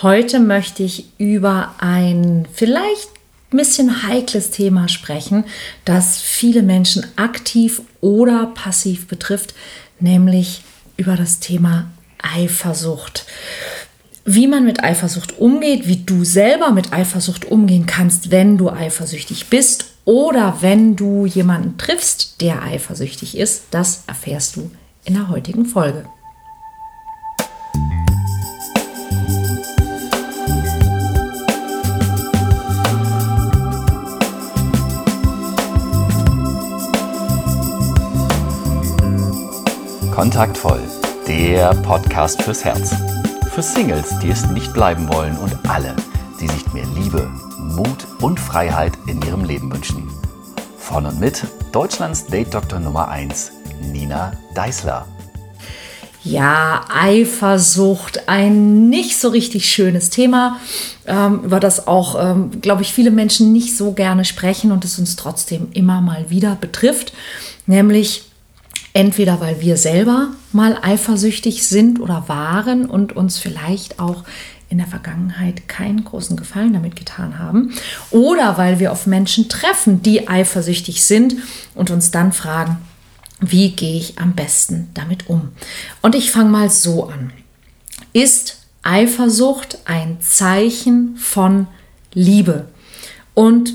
Heute möchte ich über ein vielleicht ein bisschen heikles Thema sprechen, das viele Menschen aktiv oder passiv betrifft, nämlich über das Thema Eifersucht. Wie man mit Eifersucht umgeht, wie du selber mit Eifersucht umgehen kannst, wenn du eifersüchtig bist oder wenn du jemanden triffst, der eifersüchtig ist, das erfährst du in der heutigen Folge. Kontaktvoll, der Podcast fürs Herz. Für Singles, die es nicht bleiben wollen und alle, die sich mehr Liebe, Mut und Freiheit in ihrem Leben wünschen. Von und mit Deutschlands Date-Doktor Nummer 1, Nina Deißler. Ja, Eifersucht, ein nicht so richtig schönes Thema, ähm, über das auch, ähm, glaube ich, viele Menschen nicht so gerne sprechen und es uns trotzdem immer mal wieder betrifft, nämlich Entweder weil wir selber mal eifersüchtig sind oder waren und uns vielleicht auch in der Vergangenheit keinen großen Gefallen damit getan haben. Oder weil wir auf Menschen treffen, die eifersüchtig sind und uns dann fragen, wie gehe ich am besten damit um? Und ich fange mal so an. Ist Eifersucht ein Zeichen von Liebe? Und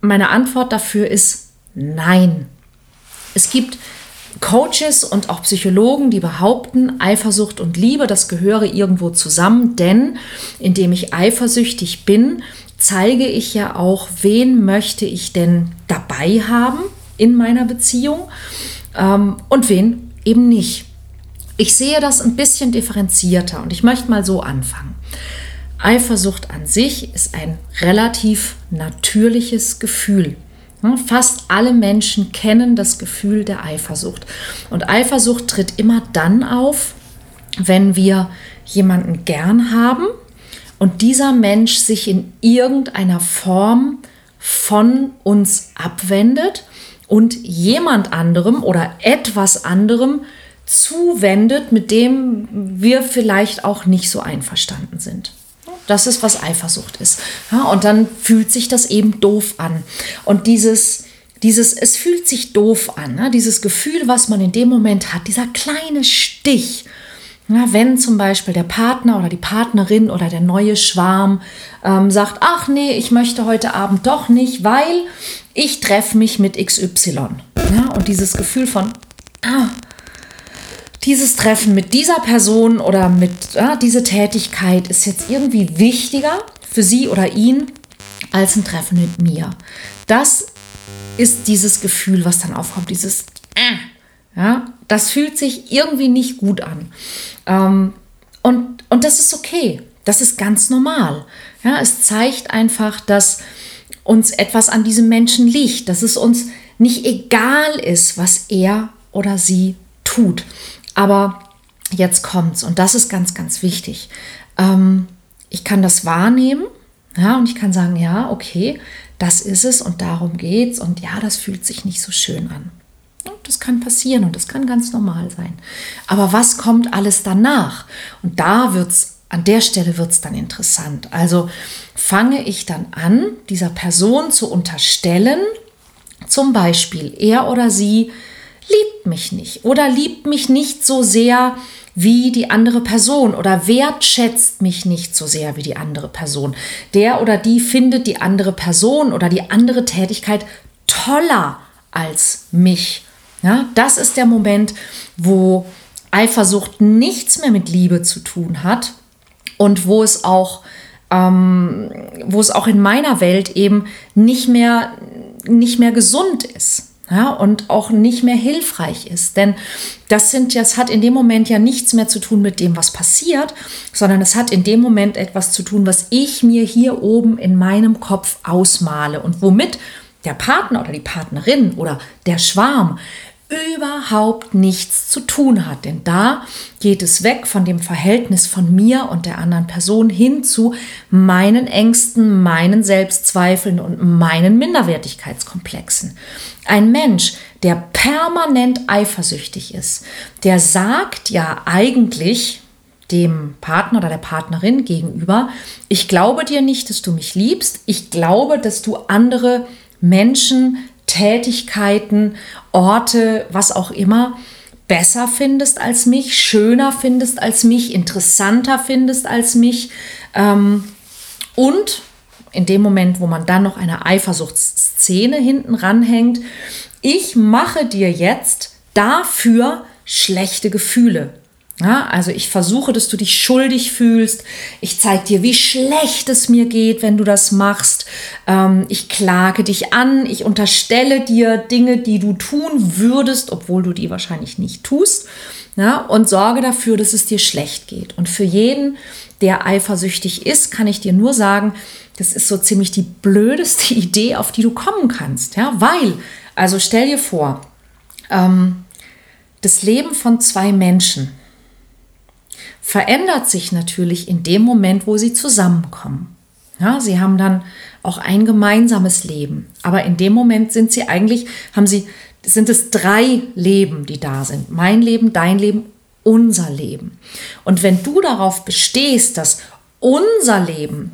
meine Antwort dafür ist nein. Es gibt Coaches und auch Psychologen, die behaupten, Eifersucht und Liebe, das gehöre irgendwo zusammen, denn indem ich eifersüchtig bin, zeige ich ja auch, wen möchte ich denn dabei haben in meiner Beziehung ähm, und wen eben nicht. Ich sehe das ein bisschen differenzierter und ich möchte mal so anfangen. Eifersucht an sich ist ein relativ natürliches Gefühl. Fast alle Menschen kennen das Gefühl der Eifersucht. Und Eifersucht tritt immer dann auf, wenn wir jemanden gern haben und dieser Mensch sich in irgendeiner Form von uns abwendet und jemand anderem oder etwas anderem zuwendet, mit dem wir vielleicht auch nicht so einverstanden sind. Das ist, was Eifersucht ist. Ja, und dann fühlt sich das eben doof an. Und dieses, dieses, es fühlt sich doof an, ne? dieses Gefühl, was man in dem Moment hat, dieser kleine Stich. Ja, wenn zum Beispiel der Partner oder die Partnerin oder der neue Schwarm ähm, sagt, ach nee, ich möchte heute Abend doch nicht, weil ich treffe mich mit XY. Ja, und dieses Gefühl von, ah, dieses Treffen mit dieser Person oder mit ja, diese Tätigkeit ist jetzt irgendwie wichtiger für sie oder ihn als ein Treffen mit mir. Das ist dieses Gefühl, was dann aufkommt, dieses äh, ja, das fühlt sich irgendwie nicht gut an. Ähm, und, und das ist okay. Das ist ganz normal. Ja, es zeigt einfach, dass uns etwas an diesem Menschen liegt, dass es uns nicht egal ist, was er oder sie tut. Aber jetzt kommt's und das ist ganz, ganz wichtig. Ähm, ich kann das wahrnehmen, ja, und ich kann sagen, ja, okay, das ist es und darum geht's und ja, das fühlt sich nicht so schön an. Das kann passieren und das kann ganz normal sein. Aber was kommt alles danach? Und da wird's an der Stelle wird es dann interessant. Also fange ich dann an, dieser Person zu unterstellen, zum Beispiel er oder sie liebt mich nicht oder liebt mich nicht so sehr wie die andere Person oder wertschätzt mich nicht so sehr wie die andere Person. Der oder die findet die andere Person oder die andere Tätigkeit toller als mich. Ja, das ist der Moment, wo Eifersucht nichts mehr mit Liebe zu tun hat und wo es auch, ähm, wo es auch in meiner Welt eben nicht mehr, nicht mehr gesund ist ja, und auch nicht mehr hilfreich ist. Denn das sind das hat in dem Moment ja nichts mehr zu tun mit dem, was passiert, sondern es hat in dem Moment etwas zu tun, was ich mir hier oben in meinem Kopf ausmale und womit der Partner oder die Partnerin oder der Schwarm überhaupt nichts zu tun hat. Denn da geht es weg von dem Verhältnis von mir und der anderen Person hin zu meinen Ängsten, meinen Selbstzweifeln und meinen Minderwertigkeitskomplexen. Ein Mensch, der permanent eifersüchtig ist, der sagt ja eigentlich dem Partner oder der Partnerin gegenüber, ich glaube dir nicht, dass du mich liebst, ich glaube, dass du andere Menschen, Tätigkeiten, Orte, was auch immer, besser findest als mich, schöner findest als mich, interessanter findest als mich. Ähm, und in dem Moment, wo man dann noch eine Eifersuchtsszene hinten ranhängt, ich mache dir jetzt dafür schlechte Gefühle. Ja, also ich versuche, dass du dich schuldig fühlst. Ich zeige dir, wie schlecht es mir geht, wenn du das machst. Ähm, ich klage dich an. Ich unterstelle dir Dinge, die du tun würdest, obwohl du die wahrscheinlich nicht tust. Ja, und sorge dafür, dass es dir schlecht geht. Und für jeden, der eifersüchtig ist, kann ich dir nur sagen, das ist so ziemlich die blödeste Idee, auf die du kommen kannst. Ja, weil, also stell dir vor, ähm, das Leben von zwei Menschen, verändert sich natürlich in dem Moment, wo sie zusammenkommen. Ja, sie haben dann auch ein gemeinsames Leben, aber in dem Moment sind sie eigentlich, haben sie, sind es drei Leben, die da sind. Mein Leben, dein Leben, unser Leben. Und wenn du darauf bestehst, dass unser Leben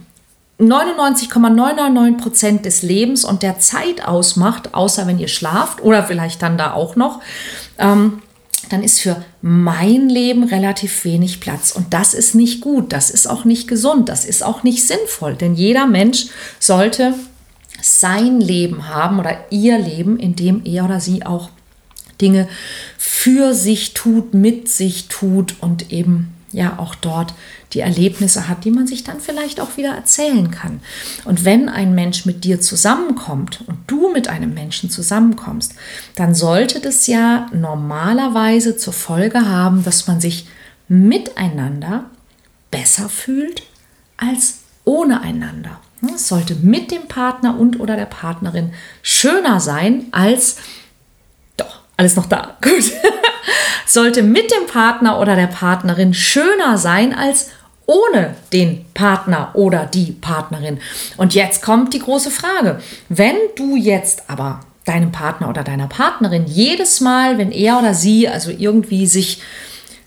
99,999 Prozent des Lebens und der Zeit ausmacht, außer wenn ihr schlaft oder vielleicht dann da auch noch, ähm, dann ist für mein Leben relativ wenig Platz. Und das ist nicht gut, das ist auch nicht gesund, das ist auch nicht sinnvoll. Denn jeder Mensch sollte sein Leben haben oder ihr Leben, in dem er oder sie auch Dinge für sich tut, mit sich tut und eben ja auch dort die Erlebnisse hat, die man sich dann vielleicht auch wieder erzählen kann. Und wenn ein Mensch mit dir zusammenkommt und du mit einem Menschen zusammenkommst, dann sollte das ja normalerweise zur Folge haben, dass man sich miteinander besser fühlt als ohne einander. Es sollte mit dem Partner und oder der Partnerin schöner sein als doch, alles noch da. Gut. Sollte mit dem Partner oder der Partnerin schöner sein als ohne den Partner oder die Partnerin. Und jetzt kommt die große Frage. Wenn du jetzt aber deinem Partner oder deiner Partnerin jedes Mal, wenn er oder sie also irgendwie sich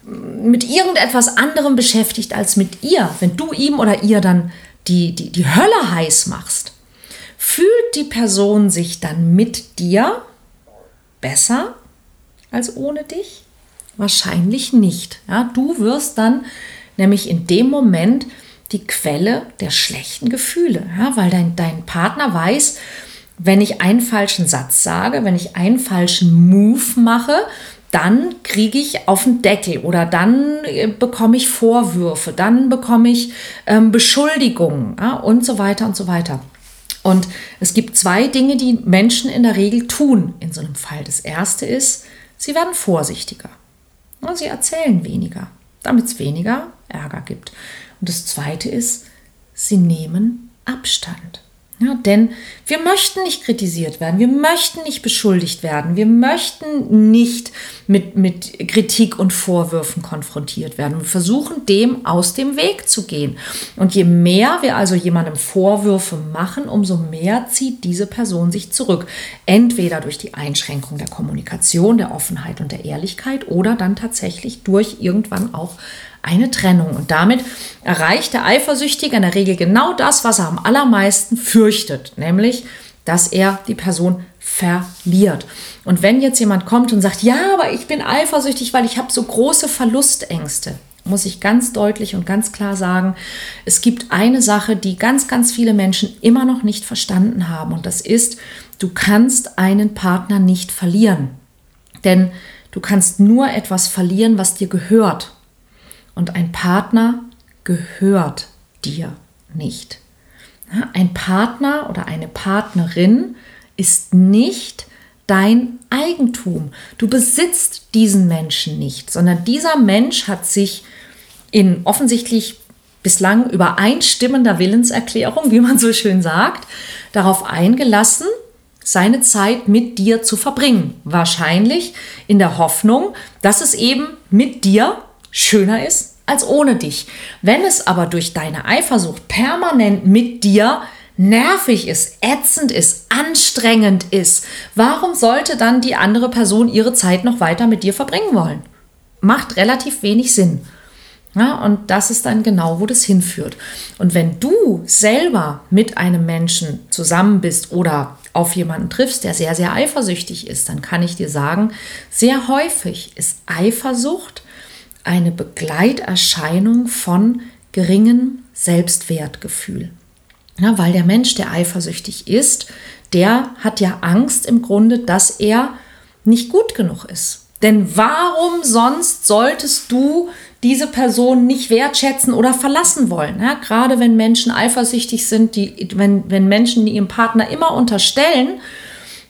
mit irgendetwas anderem beschäftigt als mit ihr, wenn du ihm oder ihr dann die, die, die Hölle heiß machst, fühlt die Person sich dann mit dir besser als ohne dich? Wahrscheinlich nicht. Ja, du wirst dann nämlich in dem Moment die Quelle der schlechten Gefühle, ja, weil dein, dein Partner weiß, wenn ich einen falschen Satz sage, wenn ich einen falschen Move mache, dann kriege ich auf den Deckel oder dann äh, bekomme ich Vorwürfe, dann bekomme ich ähm, Beschuldigungen ja, und so weiter und so weiter. Und es gibt zwei Dinge, die Menschen in der Regel tun in so einem Fall. Das erste ist, sie werden vorsichtiger. Sie erzählen weniger, damit es weniger Ärger gibt. Und das Zweite ist, sie nehmen Abstand. Ja, denn wir möchten nicht kritisiert werden, wir möchten nicht beschuldigt werden, wir möchten nicht mit, mit Kritik und Vorwürfen konfrontiert werden. Wir versuchen dem aus dem Weg zu gehen. Und je mehr wir also jemandem Vorwürfe machen, umso mehr zieht diese Person sich zurück. Entweder durch die Einschränkung der Kommunikation, der Offenheit und der Ehrlichkeit oder dann tatsächlich durch irgendwann auch eine Trennung. Und damit erreicht der Eifersüchtige in der Regel genau das, was er am allermeisten fürchtet, nämlich, dass er die Person verliert. Und wenn jetzt jemand kommt und sagt, ja, aber ich bin eifersüchtig, weil ich habe so große Verlustängste, muss ich ganz deutlich und ganz klar sagen, es gibt eine Sache, die ganz, ganz viele Menschen immer noch nicht verstanden haben. Und das ist, du kannst einen Partner nicht verlieren. Denn du kannst nur etwas verlieren, was dir gehört. Und ein Partner gehört dir nicht. Ein Partner oder eine Partnerin ist nicht dein Eigentum. Du besitzt diesen Menschen nicht, sondern dieser Mensch hat sich in offensichtlich bislang übereinstimmender Willenserklärung, wie man so schön sagt, darauf eingelassen, seine Zeit mit dir zu verbringen. Wahrscheinlich in der Hoffnung, dass es eben mit dir schöner ist als ohne dich. Wenn es aber durch deine Eifersucht permanent mit dir nervig ist, ätzend ist, anstrengend ist, warum sollte dann die andere Person ihre Zeit noch weiter mit dir verbringen wollen? Macht relativ wenig Sinn. Ja, und das ist dann genau, wo das hinführt. Und wenn du selber mit einem Menschen zusammen bist oder auf jemanden triffst, der sehr, sehr eifersüchtig ist, dann kann ich dir sagen, sehr häufig ist Eifersucht eine Begleiterscheinung von geringem Selbstwertgefühl. Ja, weil der Mensch, der eifersüchtig ist, der hat ja Angst im Grunde, dass er nicht gut genug ist. Denn warum sonst solltest du diese Person nicht wertschätzen oder verlassen wollen? Ja, gerade wenn Menschen eifersüchtig sind, die, wenn, wenn Menschen ihrem Partner immer unterstellen,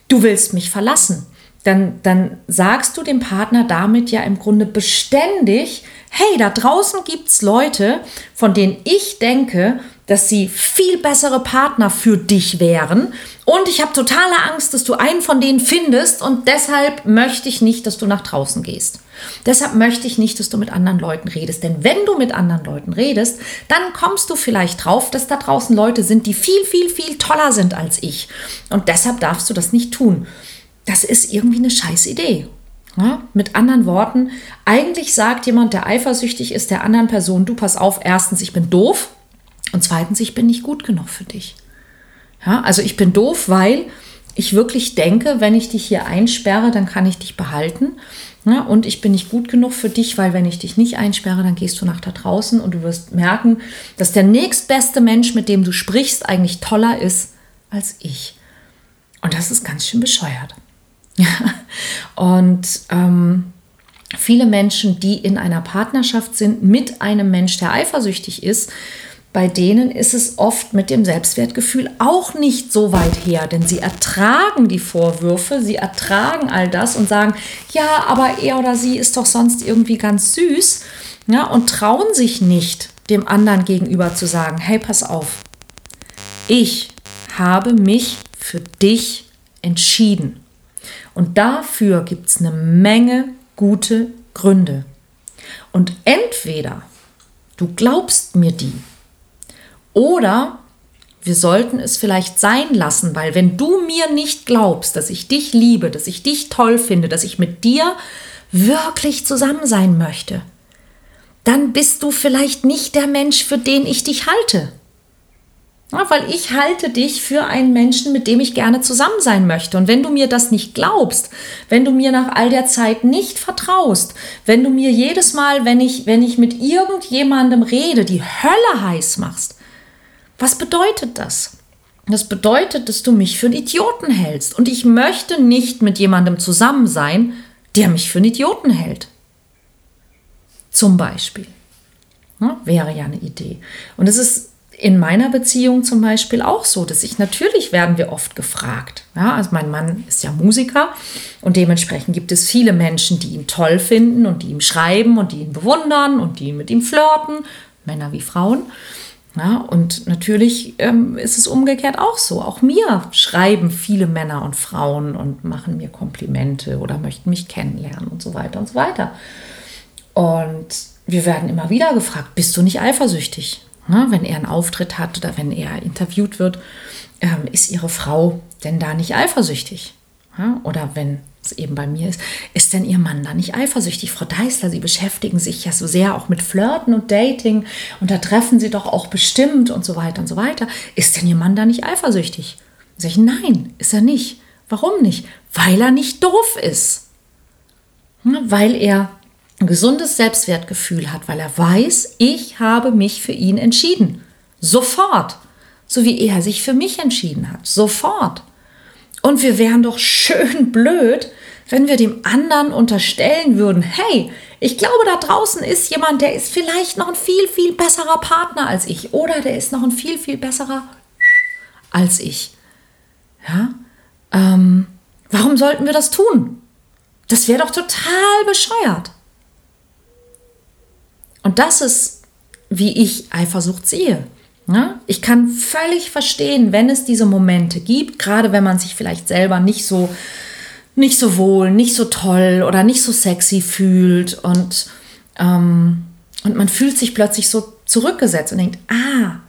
du willst mich verlassen, dann, dann sagst du dem Partner damit ja im Grunde beständig, hey, da draußen gibt es Leute, von denen ich denke, dass sie viel bessere Partner für dich wären. Und ich habe totale Angst, dass du einen von denen findest und deshalb möchte ich nicht, dass du nach draußen gehst. Deshalb möchte ich nicht, dass du mit anderen Leuten redest. Denn wenn du mit anderen Leuten redest, dann kommst du vielleicht drauf, dass da draußen Leute sind, die viel, viel, viel toller sind als ich. Und deshalb darfst du das nicht tun. Das ist irgendwie eine scheiß Idee. Ja, mit anderen Worten, eigentlich sagt jemand, der eifersüchtig ist, der anderen Person, du pass auf, erstens, ich bin doof, und zweitens, ich bin nicht gut genug für dich. Ja, also ich bin doof, weil ich wirklich denke, wenn ich dich hier einsperre, dann kann ich dich behalten. Ja, und ich bin nicht gut genug für dich, weil wenn ich dich nicht einsperre, dann gehst du nach da draußen und du wirst merken, dass der nächstbeste Mensch, mit dem du sprichst, eigentlich toller ist als ich. Und das ist ganz schön bescheuert. und ähm, viele Menschen, die in einer Partnerschaft sind mit einem Mensch, der eifersüchtig ist, bei denen ist es oft mit dem Selbstwertgefühl auch nicht so weit her, denn sie ertragen die Vorwürfe, sie ertragen all das und sagen, ja, aber er oder sie ist doch sonst irgendwie ganz süß, ja, und trauen sich nicht, dem anderen gegenüber zu sagen, hey, pass auf, ich habe mich für dich entschieden. Und dafür gibt es eine Menge gute Gründe. Und entweder du glaubst mir die oder wir sollten es vielleicht sein lassen, weil wenn du mir nicht glaubst, dass ich dich liebe, dass ich dich toll finde, dass ich mit dir wirklich zusammen sein möchte, dann bist du vielleicht nicht der Mensch, für den ich dich halte. Ja, weil ich halte dich für einen Menschen, mit dem ich gerne zusammen sein möchte. Und wenn du mir das nicht glaubst, wenn du mir nach all der Zeit nicht vertraust, wenn du mir jedes Mal, wenn ich, wenn ich mit irgendjemandem rede, die Hölle heiß machst, was bedeutet das? Das bedeutet, dass du mich für einen Idioten hältst. Und ich möchte nicht mit jemandem zusammen sein, der mich für einen Idioten hält. Zum Beispiel. Ja, wäre ja eine Idee. Und es ist in meiner Beziehung zum Beispiel auch so, dass ich natürlich werden wir oft gefragt. Ja, also mein Mann ist ja Musiker und dementsprechend gibt es viele Menschen, die ihn toll finden und die ihm schreiben und die ihn bewundern und die mit ihm flirten, Männer wie Frauen. Ja, und natürlich ähm, ist es umgekehrt auch so. Auch mir schreiben viele Männer und Frauen und machen mir Komplimente oder möchten mich kennenlernen und so weiter und so weiter. Und wir werden immer wieder gefragt, bist du nicht eifersüchtig? Ja, wenn er einen Auftritt hat oder wenn er interviewt wird, ähm, ist ihre Frau denn da nicht eifersüchtig? Ja, oder wenn es eben bei mir ist, ist denn Ihr Mann da nicht eifersüchtig? Frau Deißler, Sie beschäftigen sich ja so sehr auch mit Flirten und Dating und da treffen Sie doch auch bestimmt und so weiter und so weiter. Ist denn Ihr Mann da nicht eifersüchtig? Sag ich, nein, ist er nicht. Warum nicht? Weil er nicht doof ist. Weil er ein gesundes Selbstwertgefühl hat, weil er weiß, ich habe mich für ihn entschieden. Sofort. So wie er sich für mich entschieden hat. Sofort. Und wir wären doch schön blöd, wenn wir dem anderen unterstellen würden, hey, ich glaube, da draußen ist jemand, der ist vielleicht noch ein viel, viel besserer Partner als ich oder der ist noch ein viel, viel besserer als ich. Ja? Ähm, warum sollten wir das tun? Das wäre doch total bescheuert. Und das ist, wie ich Eifersucht sehe. Ja? Ich kann völlig verstehen, wenn es diese Momente gibt, gerade wenn man sich vielleicht selber nicht so, nicht so wohl, nicht so toll oder nicht so sexy fühlt und, ähm, und man fühlt sich plötzlich so zurückgesetzt und denkt, ah,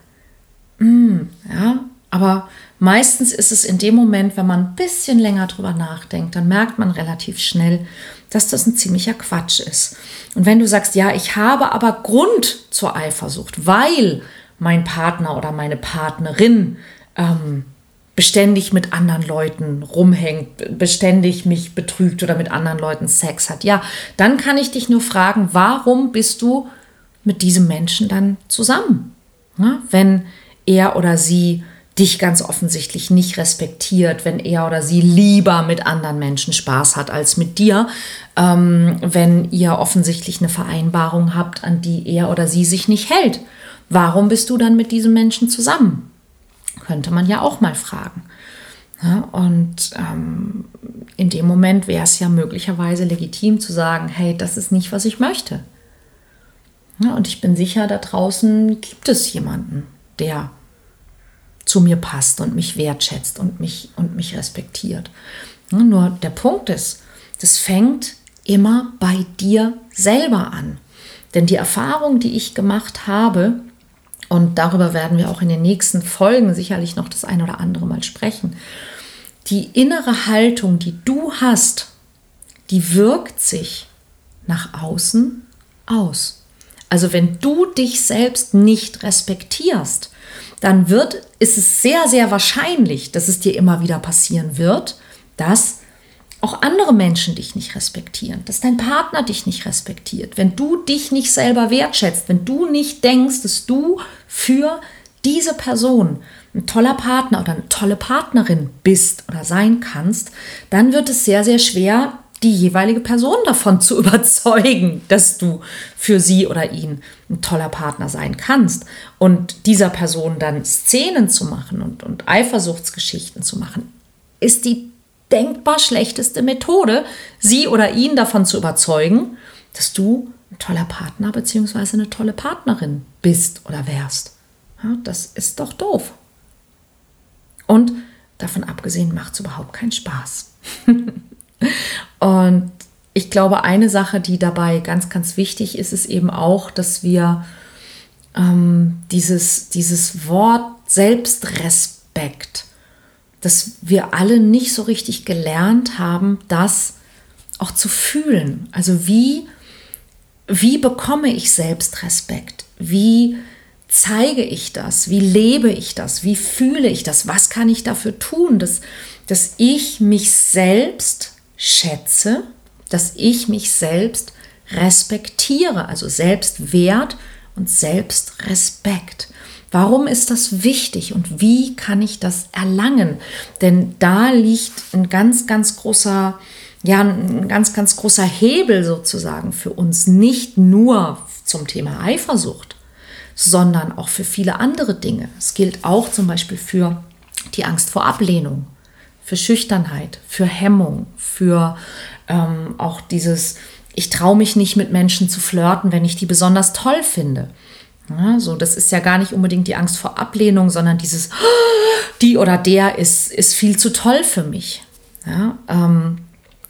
mh, mm, ja, Aber meistens ist es in dem Moment, wenn man ein bisschen länger drüber nachdenkt, dann merkt man relativ schnell, dass das ein ziemlicher Quatsch ist. Und wenn du sagst, ja, ich habe aber Grund zur Eifersucht, weil mein Partner oder meine Partnerin ähm, beständig mit anderen Leuten rumhängt, beständig mich betrügt oder mit anderen Leuten Sex hat, ja, dann kann ich dich nur fragen, warum bist du mit diesem Menschen dann zusammen? Ja, wenn er oder sie dich ganz offensichtlich nicht respektiert, wenn er oder sie lieber mit anderen Menschen Spaß hat als mit dir, ähm, wenn ihr offensichtlich eine Vereinbarung habt, an die er oder sie sich nicht hält. Warum bist du dann mit diesem Menschen zusammen? Könnte man ja auch mal fragen. Ja, und ähm, in dem Moment wäre es ja möglicherweise legitim zu sagen, hey, das ist nicht, was ich möchte. Ja, und ich bin sicher, da draußen gibt es jemanden, der zu mir passt und mich wertschätzt und mich, und mich respektiert. Nur der Punkt ist, das fängt immer bei dir selber an. Denn die Erfahrung, die ich gemacht habe, und darüber werden wir auch in den nächsten Folgen sicherlich noch das ein oder andere Mal sprechen. Die innere Haltung, die du hast, die wirkt sich nach außen aus. Also wenn du dich selbst nicht respektierst, dann wird, ist es sehr, sehr wahrscheinlich, dass es dir immer wieder passieren wird, dass auch andere Menschen dich nicht respektieren, dass dein Partner dich nicht respektiert, wenn du dich nicht selber wertschätzt, wenn du nicht denkst, dass du für diese Person ein toller Partner oder eine tolle Partnerin bist oder sein kannst, dann wird es sehr, sehr schwer, die jeweilige Person davon zu überzeugen, dass du für sie oder ihn ein toller Partner sein kannst. Und dieser Person dann Szenen zu machen und, und Eifersuchtsgeschichten zu machen, ist die denkbar schlechteste Methode, sie oder ihn davon zu überzeugen, dass du ein toller Partner bzw. eine tolle Partnerin bist oder wärst. Ja, das ist doch doof. Und davon abgesehen macht es überhaupt keinen Spaß. Und ich glaube, eine Sache, die dabei ganz, ganz wichtig ist, ist eben auch, dass wir ähm, dieses, dieses Wort Selbstrespekt dass wir alle nicht so richtig gelernt haben, das auch zu fühlen. Also wie, wie bekomme ich Selbstrespekt? Wie zeige ich das? Wie lebe ich das? Wie fühle ich das? Was kann ich dafür tun, dass, dass ich mich selbst schätze, dass ich mich selbst respektiere, also Selbstwert und Selbstrespekt. Warum ist das wichtig und wie kann ich das erlangen? Denn da liegt ein ganz, ganz großer, ja, ein ganz, ganz großer Hebel sozusagen für uns, nicht nur zum Thema Eifersucht, sondern auch für viele andere Dinge. Es gilt auch zum Beispiel für die Angst vor Ablehnung, für Schüchternheit, für Hemmung, für ähm, auch dieses, ich traue mich nicht mit Menschen zu flirten, wenn ich die besonders toll finde. Ja, so, das ist ja gar nicht unbedingt die Angst vor Ablehnung, sondern dieses, die oder der ist, ist viel zu toll für mich. Ja, ähm,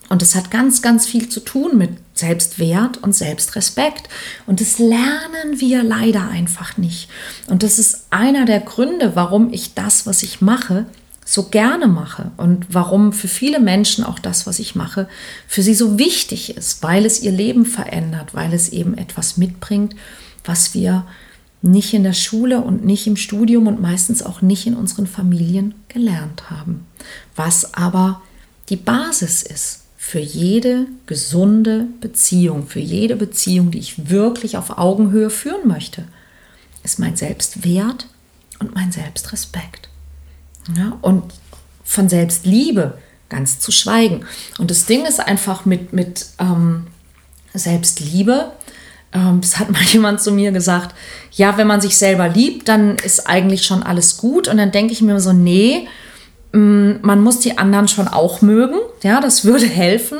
und es hat ganz, ganz viel zu tun mit Selbstwert und Selbstrespekt. Und das lernen wir leider einfach nicht. Und das ist einer der Gründe, warum ich das, was ich mache, so gerne mache und warum für viele Menschen auch das, was ich mache, für sie so wichtig ist, weil es ihr Leben verändert, weil es eben etwas mitbringt, was wir nicht in der Schule und nicht im Studium und meistens auch nicht in unseren Familien gelernt haben. Was aber die Basis ist für jede gesunde Beziehung, für jede Beziehung, die ich wirklich auf Augenhöhe führen möchte, ist mein Selbstwert und mein Selbstrespekt. Ja, und von Selbstliebe ganz zu schweigen. Und das Ding ist einfach mit, mit ähm, Selbstliebe, ähm, das hat mal jemand zu mir gesagt, ja, wenn man sich selber liebt, dann ist eigentlich schon alles gut. Und dann denke ich mir so, nee, mm, man muss die anderen schon auch mögen. Ja, das würde helfen.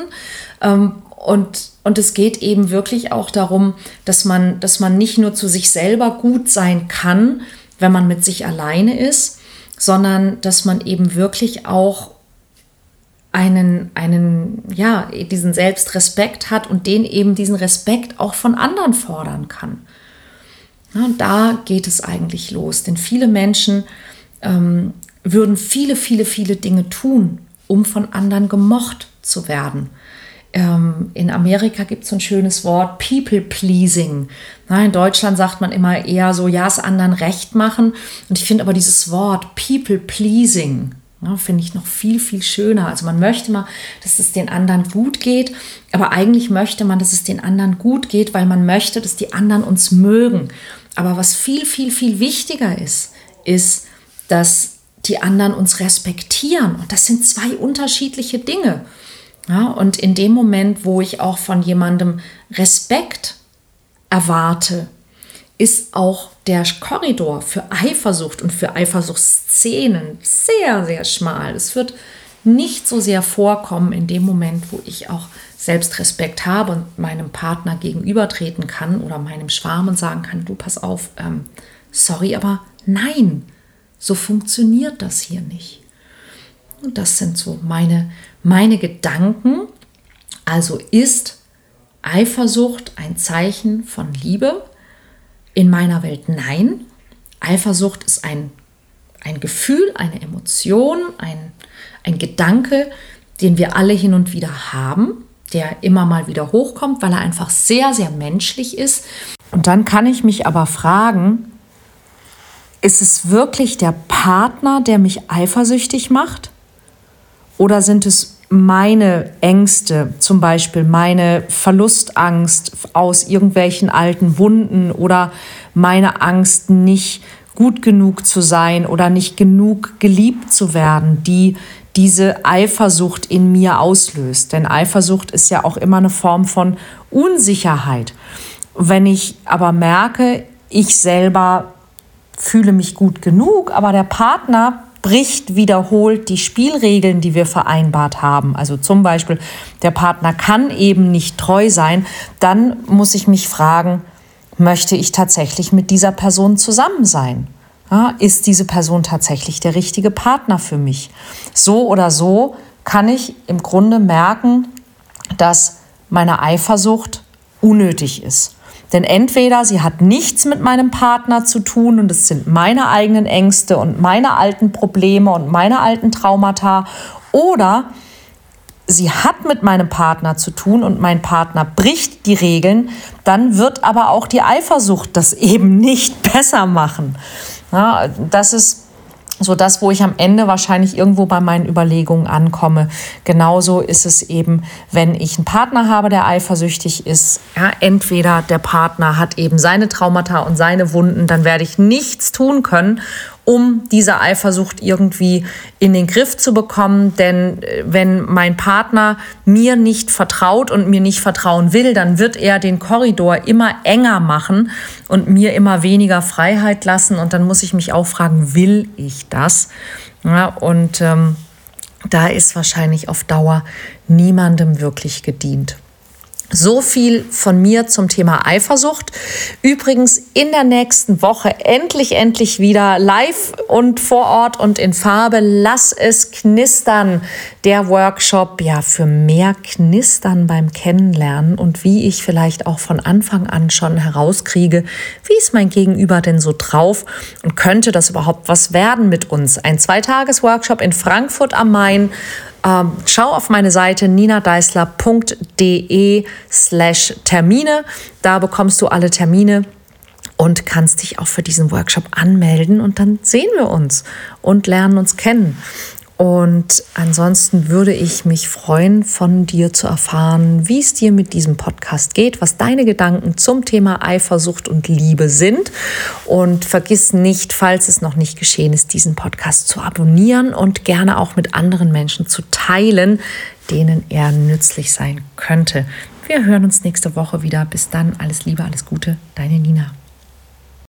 Ähm, und, und es geht eben wirklich auch darum, dass man, dass man nicht nur zu sich selber gut sein kann, wenn man mit sich alleine ist, sondern dass man eben wirklich auch einen, einen, ja, diesen Selbstrespekt hat und den eben diesen Respekt auch von anderen fordern kann. Ja, und da geht es eigentlich los, denn viele Menschen ähm, würden viele, viele, viele Dinge tun, um von anderen gemocht zu werden. Ähm, in Amerika gibt es ein schönes Wort, People Pleasing. in Deutschland sagt man immer eher so, ja, es anderen recht machen. Und ich finde aber dieses Wort People Pleasing, finde ich noch viel, viel schöner. Also man möchte mal, dass es den anderen gut geht, aber eigentlich möchte man, dass es den anderen gut geht, weil man möchte, dass die anderen uns mögen. Aber was viel, viel, viel wichtiger ist, ist, dass die anderen uns respektieren. Und das sind zwei unterschiedliche Dinge. Ja, und in dem Moment, wo ich auch von jemandem Respekt erwarte, ist auch der Korridor für Eifersucht und für Eifersuchtsszenen sehr, sehr schmal. Es wird nicht so sehr vorkommen in dem Moment, wo ich auch selbst Respekt habe und meinem Partner gegenübertreten kann oder meinem Schwarm und sagen kann, du pass auf, ähm, sorry, aber nein, so funktioniert das hier nicht. Und das sind so meine, meine Gedanken. Also ist Eifersucht ein Zeichen von Liebe? In meiner Welt nein. Eifersucht ist ein, ein Gefühl, eine Emotion, ein, ein Gedanke, den wir alle hin und wieder haben, der immer mal wieder hochkommt, weil er einfach sehr, sehr menschlich ist. Und dann kann ich mich aber fragen, ist es wirklich der Partner, der mich eifersüchtig macht? Oder sind es meine Ängste, zum Beispiel meine Verlustangst aus irgendwelchen alten Wunden oder meine Angst, nicht gut genug zu sein oder nicht genug geliebt zu werden, die diese Eifersucht in mir auslöst. Denn Eifersucht ist ja auch immer eine Form von Unsicherheit. Wenn ich aber merke, ich selber fühle mich gut genug, aber der Partner bricht wiederholt die Spielregeln, die wir vereinbart haben. Also zum Beispiel, der Partner kann eben nicht treu sein, dann muss ich mich fragen, möchte ich tatsächlich mit dieser Person zusammen sein? Ja, ist diese Person tatsächlich der richtige Partner für mich? So oder so kann ich im Grunde merken, dass meine Eifersucht unnötig ist. Denn entweder sie hat nichts mit meinem Partner zu tun und es sind meine eigenen Ängste und meine alten Probleme und meine alten Traumata, oder sie hat mit meinem Partner zu tun und mein Partner bricht die Regeln, dann wird aber auch die Eifersucht das eben nicht besser machen. Ja, das ist so das, wo ich am Ende wahrscheinlich irgendwo bei meinen Überlegungen ankomme. Genauso ist es eben, wenn ich einen Partner habe, der eifersüchtig ist. Ja, entweder der Partner hat eben seine Traumata und seine Wunden, dann werde ich nichts tun können, um diese Eifersucht irgendwie in den Griff zu bekommen. Denn äh, wenn mein Partner mir nicht vertraut und mir nicht vertrauen will, dann wird er den Korridor immer enger machen und mir immer weniger Freiheit lassen. Und dann muss ich mich auch fragen, will ich das? Ja, und ähm, da ist wahrscheinlich auf Dauer niemandem wirklich gedient. So viel von mir zum Thema Eifersucht. Übrigens in der nächsten Woche endlich, endlich wieder live und vor Ort und in Farbe. Lass es knistern. Der Workshop ja für mehr Knistern beim Kennenlernen und wie ich vielleicht auch von Anfang an schon herauskriege, wie ist mein Gegenüber denn so drauf und könnte das überhaupt was werden mit uns? Ein Zweitages-Workshop in Frankfurt am Main ähm, schau auf meine Seite ninadeisler.de slash Termine. Da bekommst du alle Termine und kannst dich auch für diesen Workshop anmelden und dann sehen wir uns und lernen uns kennen. Und ansonsten würde ich mich freuen, von dir zu erfahren, wie es dir mit diesem Podcast geht, was deine Gedanken zum Thema Eifersucht und Liebe sind. Und vergiss nicht, falls es noch nicht geschehen ist, diesen Podcast zu abonnieren und gerne auch mit anderen Menschen zu teilen, denen er nützlich sein könnte. Wir hören uns nächste Woche wieder. Bis dann, alles Liebe, alles Gute, deine Nina.